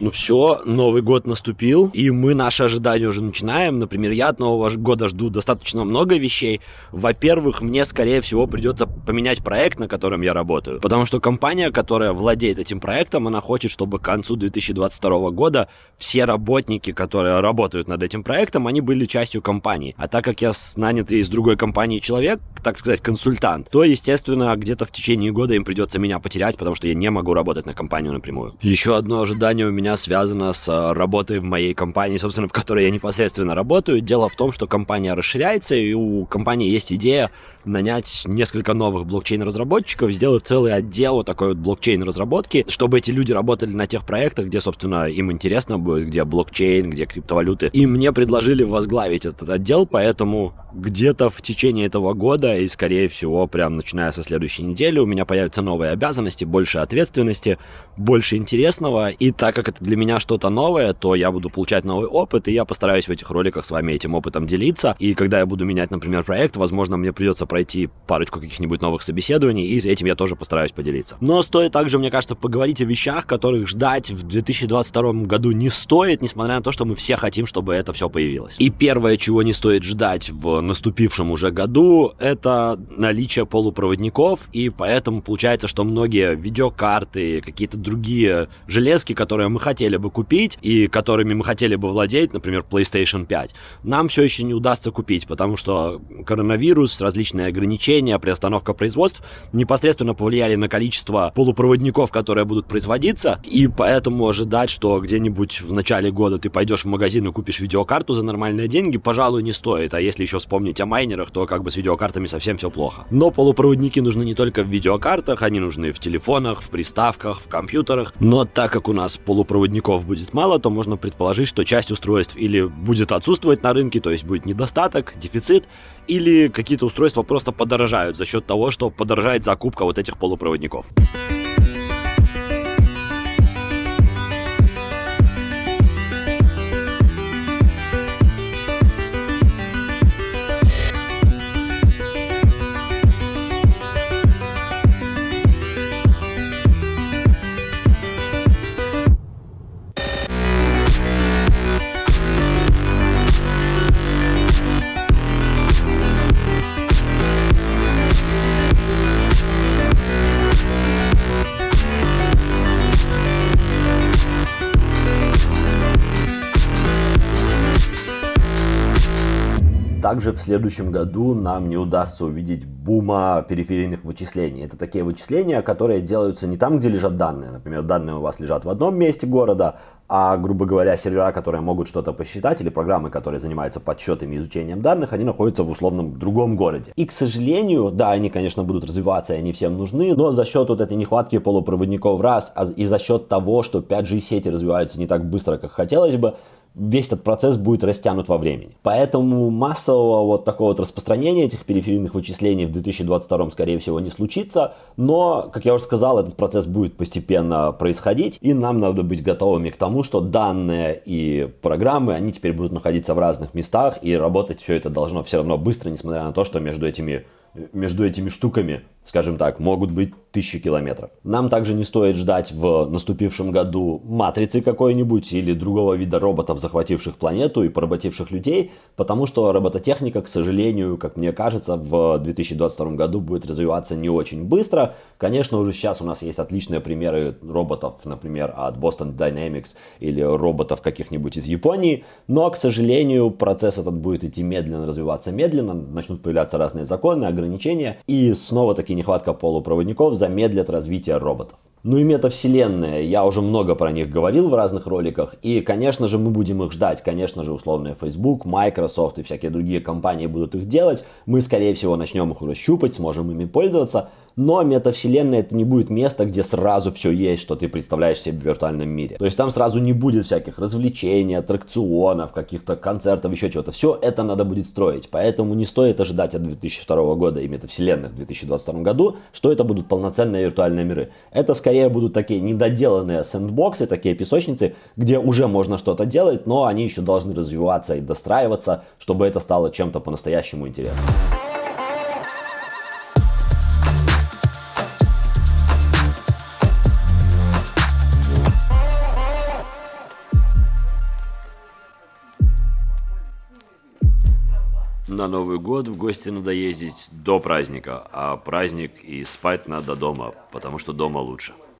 Ну все, Новый год наступил, и мы наши ожидания уже начинаем. Например, я от Нового года жду достаточно много вещей. Во-первых, мне, скорее всего, придется поменять проект, на котором я работаю. Потому что компания, которая владеет этим проектом, она хочет, чтобы к концу 2022 года все работники, которые работают над этим проектом, они были частью компании. А так как я нанятый из другой компании человек, так сказать, консультант, то, естественно, где-то в течение года им придется меня потерять, потому что я не могу работать на компанию напрямую. Еще одно ожидание у меня меня связано с э, работой в моей компании, собственно, в которой я непосредственно работаю. Дело в том, что компания расширяется, и у компании есть идея нанять несколько новых блокчейн-разработчиков, сделать целый отдел вот такой вот блокчейн-разработки, чтобы эти люди работали на тех проектах, где, собственно, им интересно будет, где блокчейн, где криптовалюты. И мне предложили возглавить этот отдел, поэтому где-то в течение этого года и, скорее всего, прям начиная со следующей недели у меня появятся новые обязанности, больше ответственности, больше интересного. И так как это для меня что-то новое, то я буду получать новый опыт, и я постараюсь в этих роликах с вами этим опытом делиться. И когда я буду менять, например, проект, возможно, мне придется пройти парочку каких-нибудь новых собеседований, и этим я тоже постараюсь поделиться. Но стоит также, мне кажется, поговорить о вещах, которых ждать в 2022 году не стоит, несмотря на то, что мы все хотим, чтобы это все появилось. И первое, чего не стоит ждать в наступившем уже году, это наличие полупроводников, и поэтому получается, что многие видеокарты, какие-то другие железки, которые мы хотели бы купить и которыми мы хотели бы владеть, например, PlayStation 5, нам все еще не удастся купить, потому что коронавирус, различные ограничения, приостановка производств непосредственно повлияли на количество полупроводников, которые будут производиться, и поэтому ожидать, что где-нибудь в начале года ты пойдешь в магазин и купишь видеокарту за нормальные деньги, пожалуй, не стоит. А если еще вспомнить о майнерах, то как бы с видеокартами совсем все плохо. Но полупроводники нужны не только в видеокартах, они нужны в телефонах, в приставках, в компьютерах. Но так как у нас полупроводников будет мало, то можно предположить, что часть устройств или будет отсутствовать на рынке, то есть будет недостаток, дефицит, или какие-то устройства просто подорожают за счет того, что подорожает закупка вот этих полупроводников. Также в следующем году нам не удастся увидеть бума периферийных вычислений. Это такие вычисления, которые делаются не там, где лежат данные. Например, данные у вас лежат в одном месте города, а, грубо говоря, сервера, которые могут что-то посчитать, или программы, которые занимаются подсчетами и изучением данных, они находятся в условном другом городе. И, к сожалению, да, они, конечно, будут развиваться, и они всем нужны, но за счет вот этой нехватки полупроводников раз, а и за счет того, что 5G сети развиваются не так быстро, как хотелось бы, весь этот процесс будет растянут во времени. Поэтому массового вот такого вот распространения этих периферийных вычислений в 2022 скорее всего не случится, но, как я уже сказал, этот процесс будет постепенно происходить, и нам надо быть готовыми к тому, что данные и программы, они теперь будут находиться в разных местах, и работать все это должно все равно быстро, несмотря на то, что между этими между этими штуками, скажем так, могут быть тысячи километров. Нам также не стоит ждать в наступившем году матрицы какой-нибудь или другого вида роботов, захвативших планету и поработивших людей, потому что робототехника, к сожалению, как мне кажется, в 2022 году будет развиваться не очень быстро. Конечно, уже сейчас у нас есть отличные примеры роботов, например, от Boston Dynamics или роботов каких-нибудь из Японии, но, к сожалению, процесс этот будет идти медленно, развиваться медленно, начнут появляться разные законы, ограничения, и снова-таки нехватка полупроводников замедлят развитие роботов. Ну и метавселенные, я уже много про них говорил в разных роликах, и, конечно же, мы будем их ждать, конечно же, условные Facebook, Microsoft и всякие другие компании будут их делать, мы, скорее всего, начнем их уже щупать, сможем ими пользоваться, но метавселенная это не будет место, где сразу все есть, что ты представляешь себе в виртуальном мире. То есть там сразу не будет всяких развлечений, аттракционов, каких-то концертов, еще чего-то. Все это надо будет строить. Поэтому не стоит ожидать от 2002 года и метавселенных в 2022 году, что это будут полноценные виртуальные миры. Это скорее будут такие недоделанные сэндбоксы, такие песочницы, где уже можно что-то делать, но они еще должны развиваться и достраиваться, чтобы это стало чем-то по-настоящему интересным. На Новый год в гости надо ездить до праздника, а праздник и спать надо дома, потому что дома лучше.